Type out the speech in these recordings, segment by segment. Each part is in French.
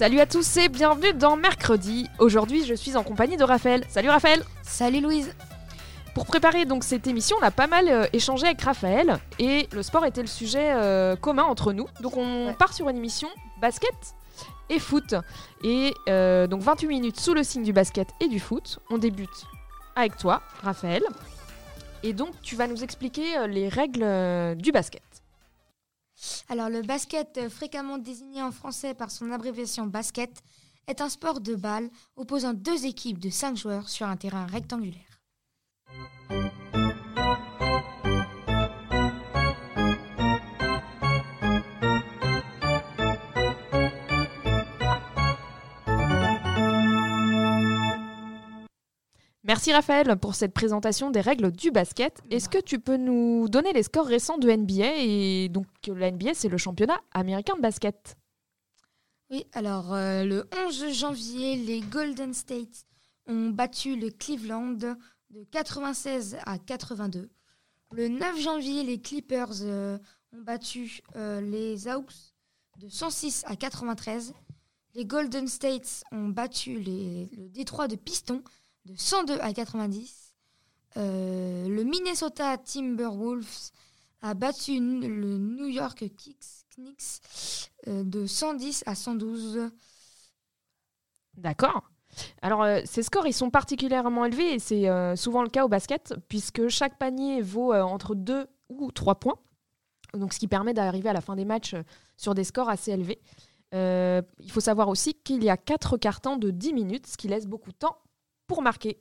Salut à tous et bienvenue dans Mercredi. Aujourd'hui, je suis en compagnie de Raphaël. Salut Raphaël. Salut Louise. Pour préparer donc cette émission, on a pas mal euh, échangé avec Raphaël et le sport était le sujet euh, commun entre nous. Donc on Ouais. part sur une émission basket et foot. Et euh, donc 28 minutes sous le signe du basket et du foot. On débute avec toi, Raphaël. Et donc tu vas nous expliquer les règles du basket. Alors le basket, euh, fréquemment désigné en français par son abréviation basket, est un sport de balle opposant deux équipes de cinq joueurs sur un terrain rectangulaire. Merci Raphaël pour cette présentation des règles du basket. Est-ce que tu peux nous donner les scores récents de NBA Et donc la NBA, c'est le championnat américain de basket? Oui, alors euh, le 11 janvier, les Golden States ont battu le Cleveland de 96 à 82. Le 9 janvier, les Clippers euh, ont battu euh, les Hawks de 106 à 93. Les Golden States ont battu le Détroit de Pistons de 102 à 90. Euh, le Minnesota Timberwolves a battu le New York Knicks euh, de 110 à 112. D'accord alors, euh, ces scores, ils sont particulièrement élevés et c'est souvent le cas au basket, puisque chaque panier vaut entre 2 ou 3 points. Donc, ce qui permet d'arriver à la fin des matchs sur des scores assez élevés. Il faut savoir aussi qu'il y a 4 cartons de 10 minutes, ce qui laisse beaucoup de temps pour marquer.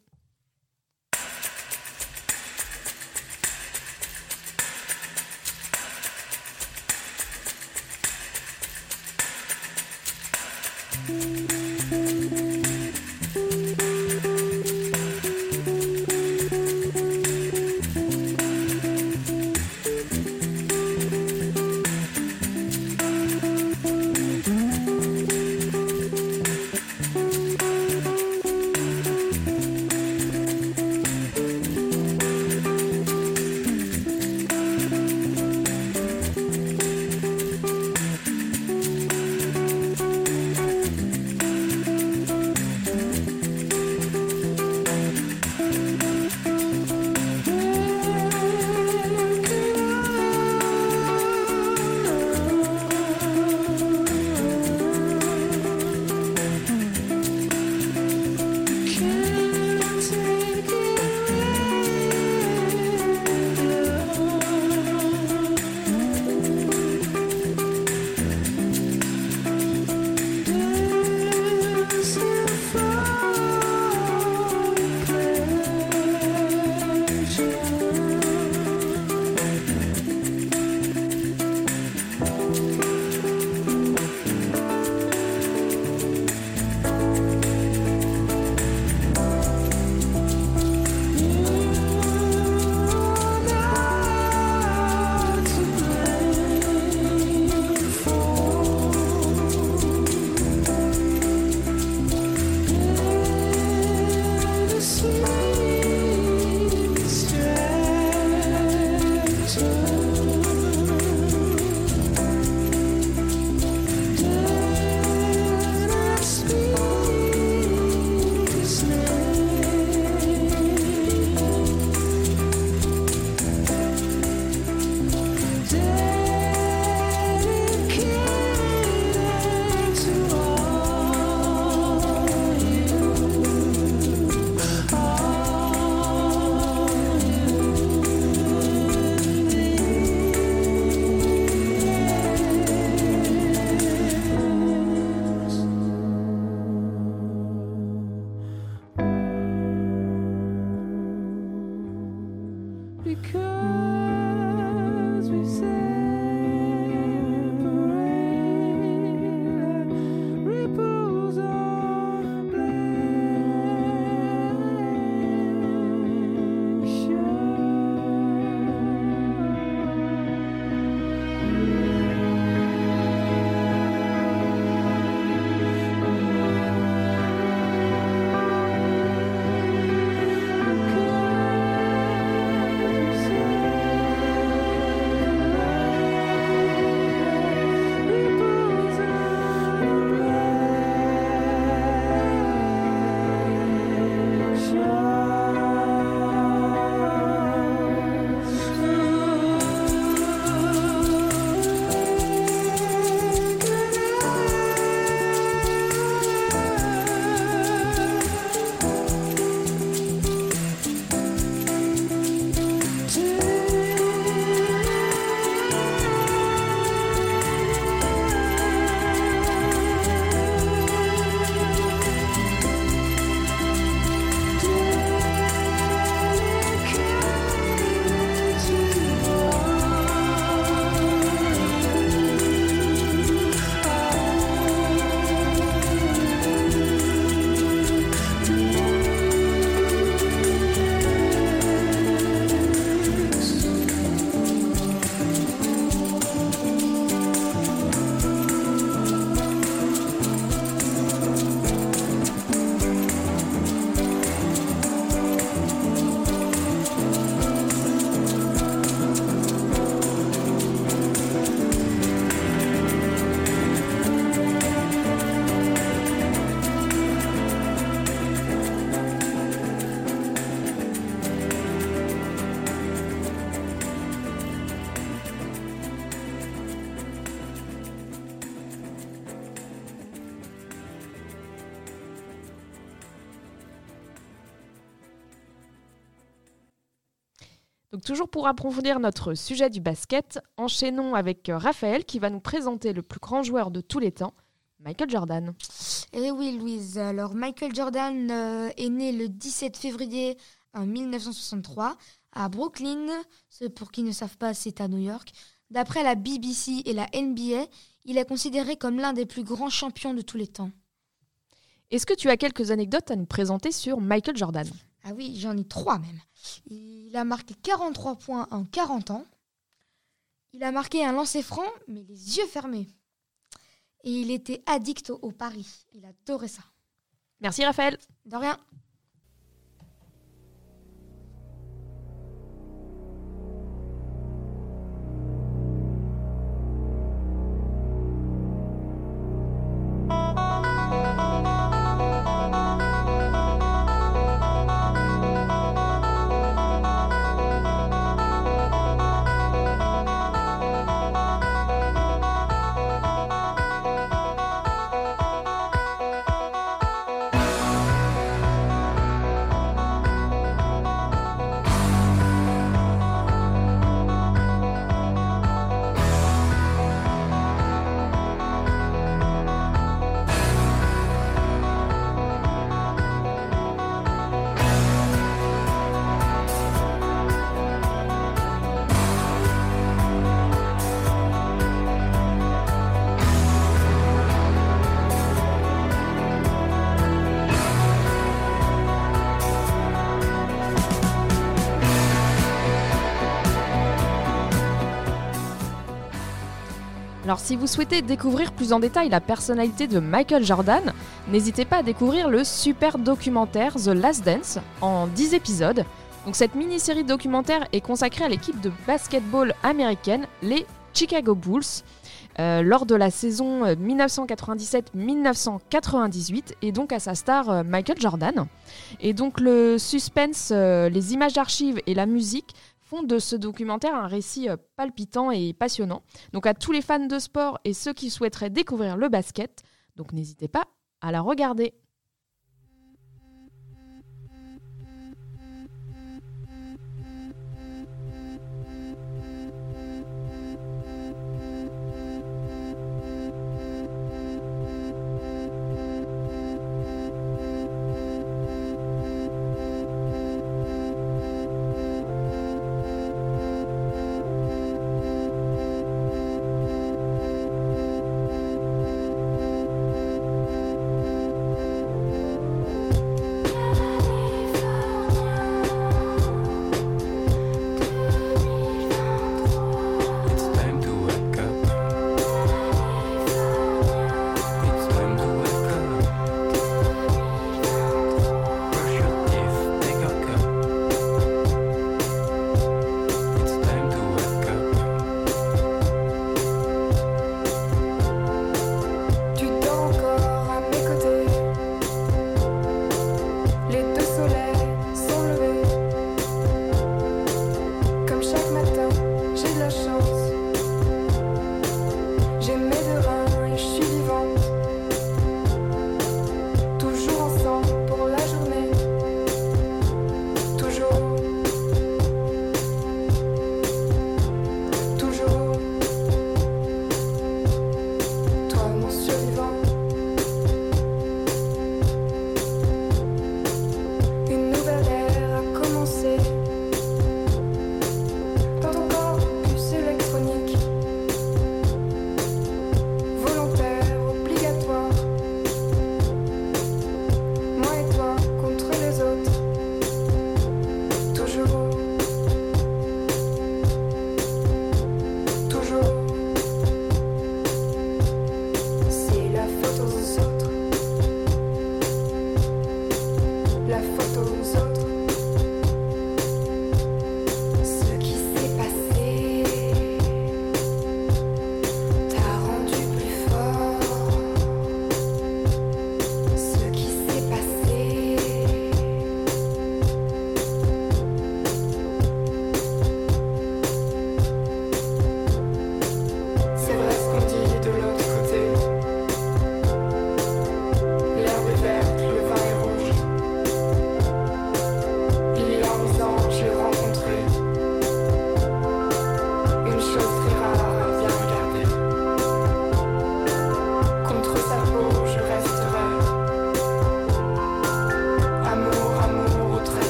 Donc toujours pour approfondir notre sujet du basket, enchaînons avec euh, Raphaël qui va nous présenter le plus grand joueur de tous les temps, Michael Jordan. Eh oui, Louise. Alors, Michael Jordan euh, est né le 17 février en 1963 à Brooklyn. Ce, pour qui ne savent pas, c'est à New York. D'après la BBC et la NBA, il est considéré comme l'un des plus grands champions de tous les temps. Est-ce que tu as quelques anecdotes à nous présenter sur Michael Jordan? Ah oui, j'en ai trois même. Il a marqué 43 points en 40 ans. Il a marqué un lancer franc, mais les yeux fermés. Et il était addict au, au pari. Il adorait ça. Merci Raphaël. De rien. Alors si vous souhaitez découvrir plus en détail la personnalité de Michael Jordan, n'hésitez pas à découvrir le super documentaire The Last Dance en 10 épisodes. Donc cette mini-série documentaire est consacrée à l'équipe de basketball américaine, les Chicago Bulls, euh, lors de la saison euh, 1997-1998 et donc à sa star euh, Michael Jordan. Et donc le suspense, euh, les images d'archives et la musique font de ce documentaire un récit euh, palpitant et passionnant. Donc à tous les fans de sport et ceux qui souhaiteraient découvrir le basket, donc n'hésitez pas à la regarder.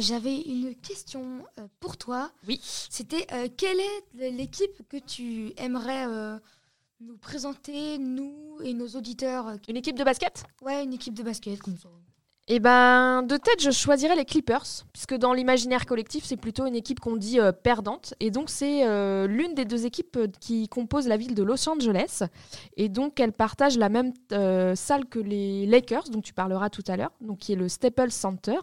J'avais une question euh, pour toi. Oui. C'était euh, quelle est l'équipe que tu aimerais euh, nous présenter, nous et nos auditeurs euh, Une équipe de basket? Ouais, une équipe de basket comme ça. Eh ben, de tête, je choisirais les Clippers, puisque dans l'imaginaire collectif, c'est plutôt une équipe qu'on dit euh, perdante. Et donc, c'est euh, l'une des deux équipes euh, qui composent la ville de Los Angeles. Et donc, elle partage la même euh, salle que les Lakers, dont tu parleras tout à l'heure, donc qui est le Staples Center.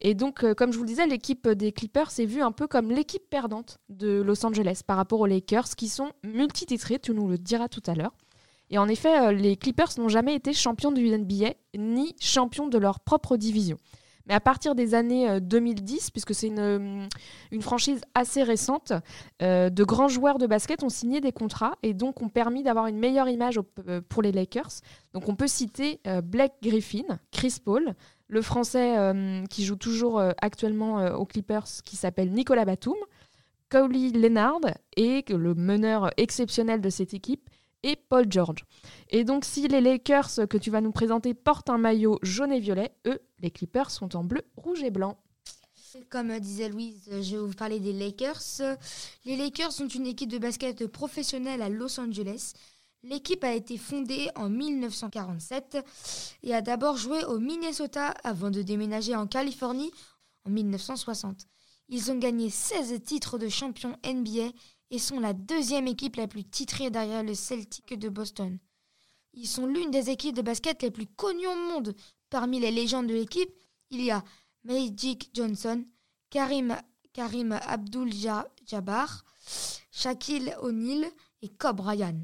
Et donc, euh, comme je vous le disais, l'équipe des Clippers est vue un peu comme l'équipe perdante de Los Angeles par rapport aux Lakers, qui sont multititrés, tu nous le diras tout à l'heure. Et en effet, euh, les Clippers n'ont jamais été champions du NBA ni champions de leur propre division. Mais à partir des années euh, 2010, puisque c'est une, euh, une franchise assez récente, euh, de grands joueurs de basket ont signé des contrats et donc ont permis d'avoir une meilleure image euh, pour les Lakers. Donc on peut citer euh, Blake Griffin, Chris Paul, le Français euh, qui joue toujours euh, actuellement euh, aux Clippers qui s'appelle Nicolas Batum, Kawhi Leonard et le meneur exceptionnel de cette équipe et Paul George. Et donc si les Lakers que tu vas nous présenter portent un maillot jaune et violet, eux, les Clippers sont en bleu, rouge et blanc. Comme disait Louise, je vais vous parler des Lakers. Les Lakers sont une équipe de basket professionnelle à Los Angeles. L'équipe a été fondée en 1947 et a d'abord joué au Minnesota avant de déménager en Californie en 1960. Ils ont gagné 16 titres de champion NBA et sont la deuxième équipe la plus titrée derrière le Celtic de Boston. Ils sont l'une des équipes de basket les plus connues au monde. Parmi les légendes de l'équipe, il y a Magic Johnson, Karim, Karim Abdul-Jabbar, Shaquille O'Neal et Kobe Bryant.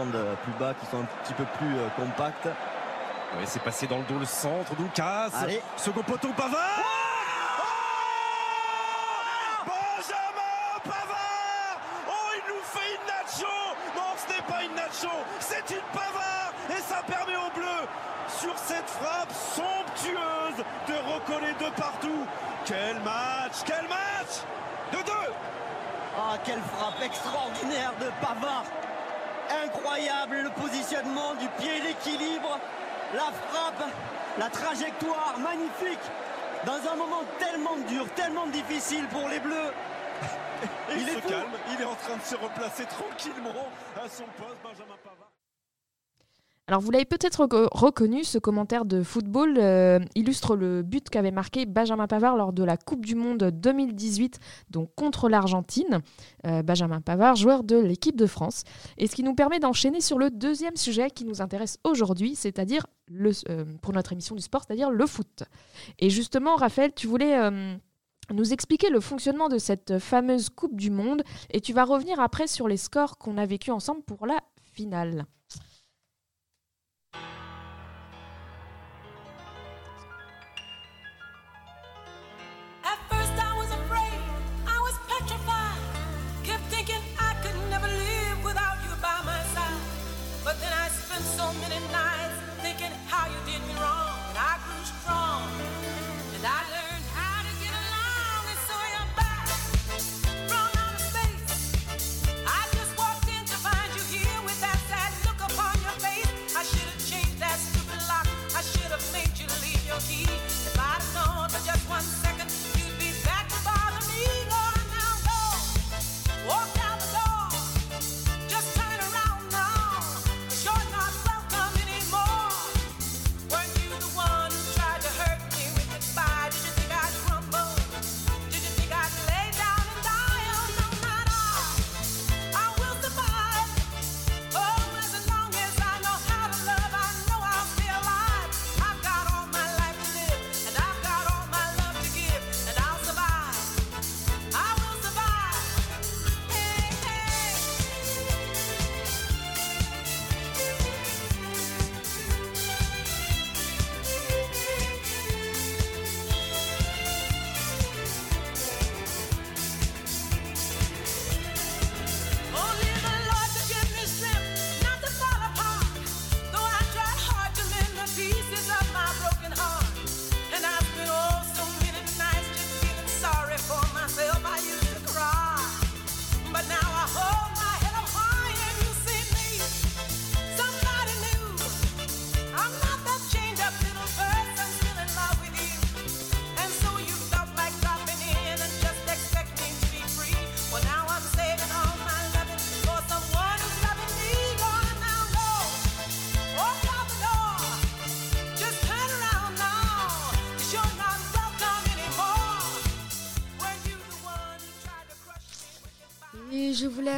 Descendent euh, plus bas, qui sont un petit peu plus euh, compacts. Ouais, c'est passé dans le dos le centre, Doukas. Allez. Second poteau, Pavard. Oh Benjamin Pavard Oh, il nous fait une nacho Non, ce n'est pas une nacho, c'est une Pavard Et ça permet aux Bleus, sur cette frappe somptueuse, de recoller de partout. Quel match Quel match De deux Ah, quelle frappe extraordinaire de Pavard Incroyable le positionnement du pied, l'équilibre, la frappe, la trajectoire, magnifique Dans un moment tellement dur, tellement difficile pour les Bleus. Il, Il est se fou. calme, il est en train de se replacer tranquillement à son poste, Benjamin Pavard. Alors vous l'avez peut-être reco- reconnu, ce commentaire de football euh, illustre le but qu'avait marqué Benjamin Pavard lors de la Coupe du Monde 2018, donc contre l'Argentine. Euh, Benjamin Pavard, joueur de l'équipe de France. Et ce qui nous permet d'enchaîner sur le deuxième sujet qui nous intéresse aujourd'hui, c'est-à-dire euh, pour notre émission du sport, c'est-à-dire le foot. Et justement, Raphaël, tu voulais nous expliquer le fonctionnement de cette fameuse Coupe du Monde et tu vas revenir après sur les scores qu'on a vécus ensemble pour la finale.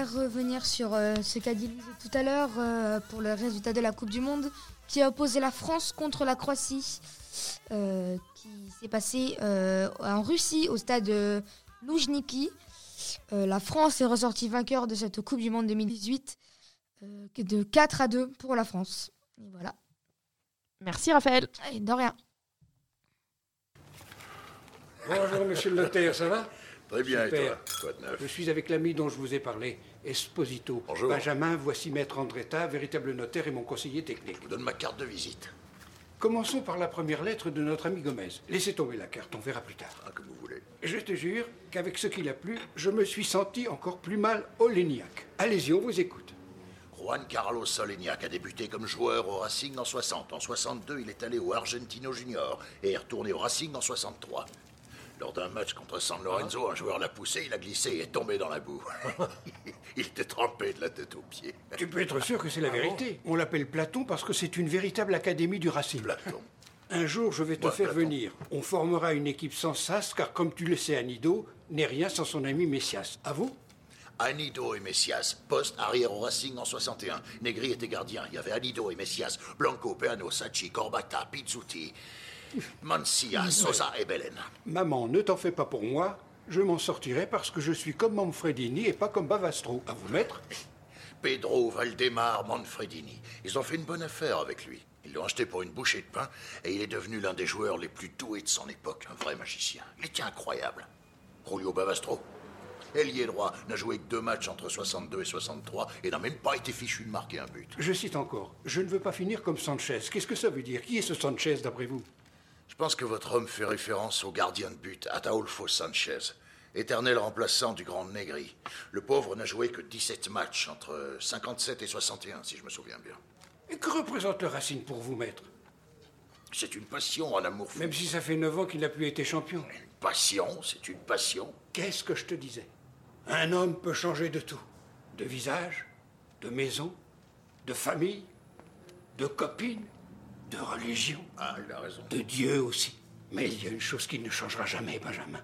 Revenir sur euh, ce qu'a dit Louise tout à l'heure euh, pour le résultat de la Coupe du Monde qui a opposé la France contre la Croatie, euh, qui s'est passé euh, en Russie au stade euh, Loujniki. Euh, la France est ressortie vainqueur de cette Coupe du Monde 2018 euh, de 4 à 2 pour la France. Et voilà. Merci Raphaël. Et de rien. Bonjour, monsieur le notaire, ça va? Très bien, et Super. toi Quoi de neuf Je suis avec l'ami dont je vous ai parlé, Esposito. Bonjour. Benjamin, voici maître Andretta, véritable notaire et mon conseiller technique. Je vous donne ma carte de visite. Commençons par la première lettre de notre ami Gomez. Laissez tomber la carte, on verra plus tard. Ah, comme vous voulez. Je te jure qu'avec ce qu'il a plu, je me suis senti encore plus mal au Léniac. Allez-y, on vous écoute. Juan Carlos Solignac a débuté comme joueur au Racing en 60. En 62, il est allé au Argentino Junior et est retourné au Racing en 63. Lors d'un match contre San Lorenzo, un joueur l'a poussé, il a glissé et est tombé dans la boue. il était trempé de la tête aux pieds. Tu peux être sûr que c'est la vérité. On l'appelle Platon parce que c'est une véritable académie du Racing. Platon. Un jour, je vais te Ouais, faire Platon. venir. On formera une équipe sans sas, car comme tu le sais, Anido n'est rien sans son ami Messias. À vous Anido et Messias, poste arrière au Racing en 61. Negri était gardien. Il y avait Anido et Messias, Blanco, Peano, Sacchi, Corbata, Pizzuti, Mancia, Sosa et Belen. Maman, ne t'en fais pas pour moi. Je m'en sortirai parce que je suis comme Manfredini et pas comme Bavastro. À vous mettre Pedro Valdemar Manfredini. Ils ont fait une bonne affaire avec lui. Ils l'ont acheté pour une bouchée de pain et il est devenu l'un des joueurs les plus doués de son époque, un vrai magicien. Il était incroyable. Julio Bavastro, ailier droit, n'a joué que deux matchs entre 62 et 63 et n'a même pas été fichu de marquer un but. Je cite encore. Je ne veux pas finir comme Sanchez. Qu'est-ce que ça veut dire? Qui est ce Sanchez d'après vous? Je pense que votre homme fait référence au gardien de but, Ataulfo Sanchez, éternel remplaçant du grand Negri. Le pauvre n'a joué que 17 matchs entre 57 et 61, si je me souviens bien. Et que représente le Racing pour vous, maître? C'est une passion, un amour fou. Même si ça fait 9 ans qu'il n'a plus été champion. Une passion, c'est une passion. Qu'est-ce que je te disais? Un homme peut changer de tout. De visage, de maison, de famille, de copine, de religion, Ah, il a raison. de Dieu aussi. Mais il y a une chose qui ne changera jamais, Benjamin.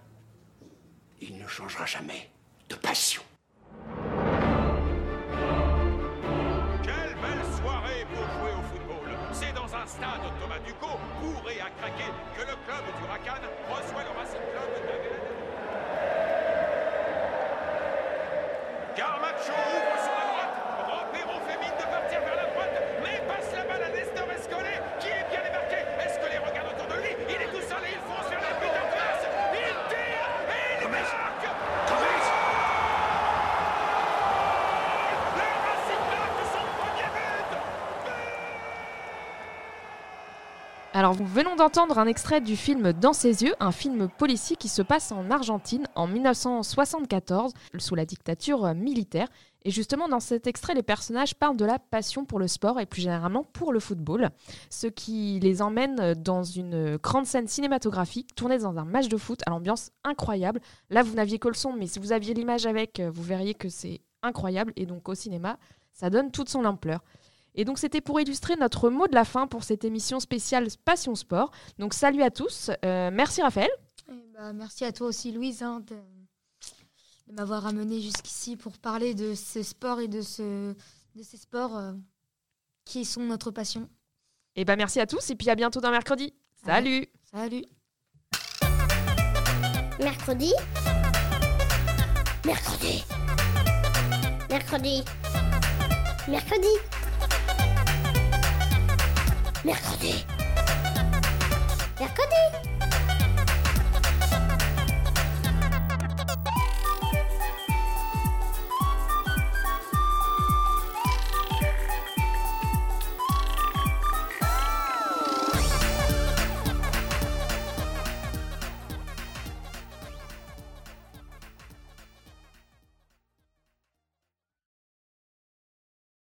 Il ne changera jamais de passion. Quelle belle soirée pour jouer au football. C'est dans un stade Thomas Ducot, bourré à craquer, que le club du Racan reçoit le Racing Club de Garmacho ouvre sur la droite. Robero fait mine de partir vers la droite, mais passe la balle à Nestor Escolé, qui est bien démarqué. Escolé regarde autour de lui, il est tout seul et il fonce vers la but en face. Il tire et il marque. Le Racing marque son premier but. Alors, nous venons d'entendre un extrait du film Dans ses yeux, un film policier qui se passe en Argentine en 1974, sous la dictature militaire. Et justement, dans cet extrait, les personnages parlent de la passion pour le sport et plus généralement pour le football, ce qui les emmène dans une grande scène cinématographique tournée dans un match de foot à l'ambiance incroyable. Là, vous n'aviez que le son, mais si vous aviez l'image avec, vous verriez que c'est incroyable. Et donc, au cinéma, ça donne toute son ampleur. Et donc c'était pour illustrer notre mot de la fin pour cette émission spéciale Passion Sport. Donc salut à tous, Euh, merci Raphaël. Eh bah, merci à toi aussi, Louise, hein, de, de m'avoir amené jusqu'ici pour parler de ce sport et de, ce, de ces sports euh, qui sont notre passion. Et ben merci à tous et puis à bientôt dans mercredi. Salut. Salut. Mercredi. Mercredi. Mercredi. Mercredi. Mercredi. Mercredi.